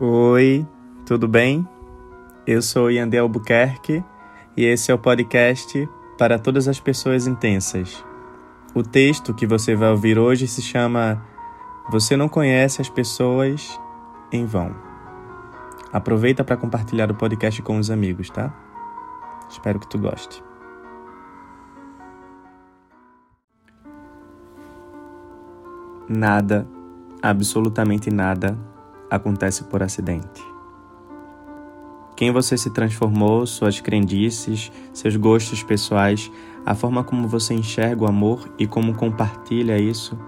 Oi, tudo bem? Eu sou Yandel Albuquerque e esse é o podcast para todas as pessoas intensas. O texto que você vai ouvir hoje se chama Você não conhece as pessoas em vão. Aproveita para compartilhar o podcast com os amigos, tá? Espero que tu goste. Nada, absolutamente nada, acontece por acidente. Quem você se transformou, suas crendices, seus gostos pessoais, a forma como você enxerga o amor e como compartilha isso,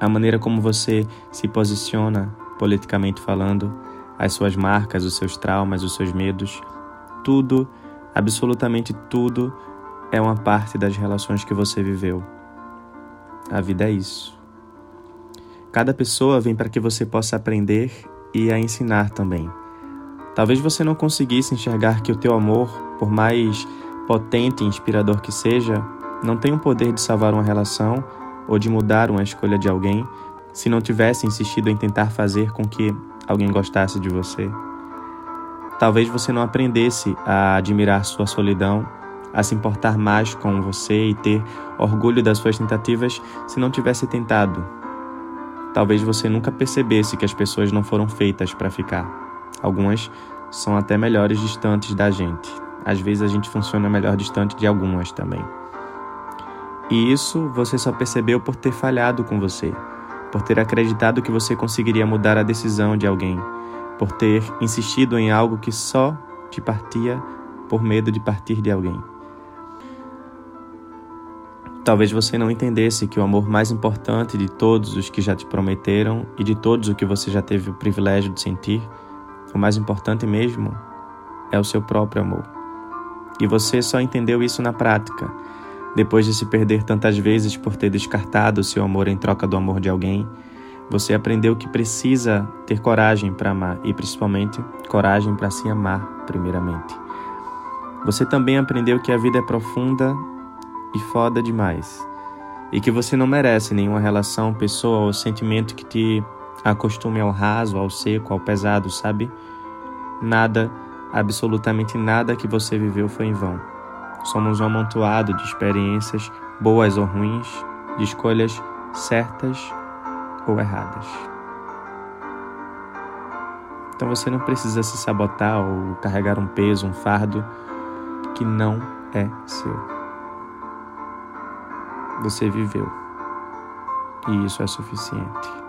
a maneira como você se posiciona politicamente falando, as suas marcas, os seus traumas, os seus medos, tudo, absolutamente tudo, é uma parte das relações que você viveu. A vida é isso. Cada pessoa vem para que você possa aprender e a ensinar também. Talvez você não conseguisse enxergar que o teu amor, por mais potente e inspirador que seja, não tem o poder de salvar uma relação ou de mudar uma escolha de alguém se não tivesse insistido em tentar fazer com que alguém gostasse de você. Talvez você não aprendesse a admirar sua solidão, a se importar mais com você e ter orgulho das suas tentativas se não tivesse tentado, talvez você nunca percebesse que as pessoas não foram feitas para ficar. Algumas são até melhores distantes da gente. Às vezes a gente funciona melhor distante de algumas também. E isso você só percebeu por ter falhado com você, por ter acreditado que você conseguiria mudar a decisão de alguém, por ter insistido em algo que só te partia por medo de partir de alguém. Talvez você não entendesse que o amor mais importante de todos os que já te prometeram e de todos o que você já teve o privilégio de sentir, o mais importante mesmo é o seu próprio amor. E você só entendeu isso na prática, depois de se perder tantas vezes por ter descartado o seu amor em troca do amor de alguém. Você aprendeu que precisa ter coragem para amar e principalmente coragem para se amar, primeiramente. Você também aprendeu que a vida é profunda e foda demais. E que você não merece nenhuma relação, pessoa ou sentimento que te acostume ao raso, ao seco, ao pesado, sabe? Nada, absolutamente nada que você viveu foi em vão. Somos um amontoado de experiências, boas ou ruins, de escolhas certas ou erradas. Então você não precisa se sabotar ou carregar um peso, um fardo que não é seu você viveu. E isso é suficiente.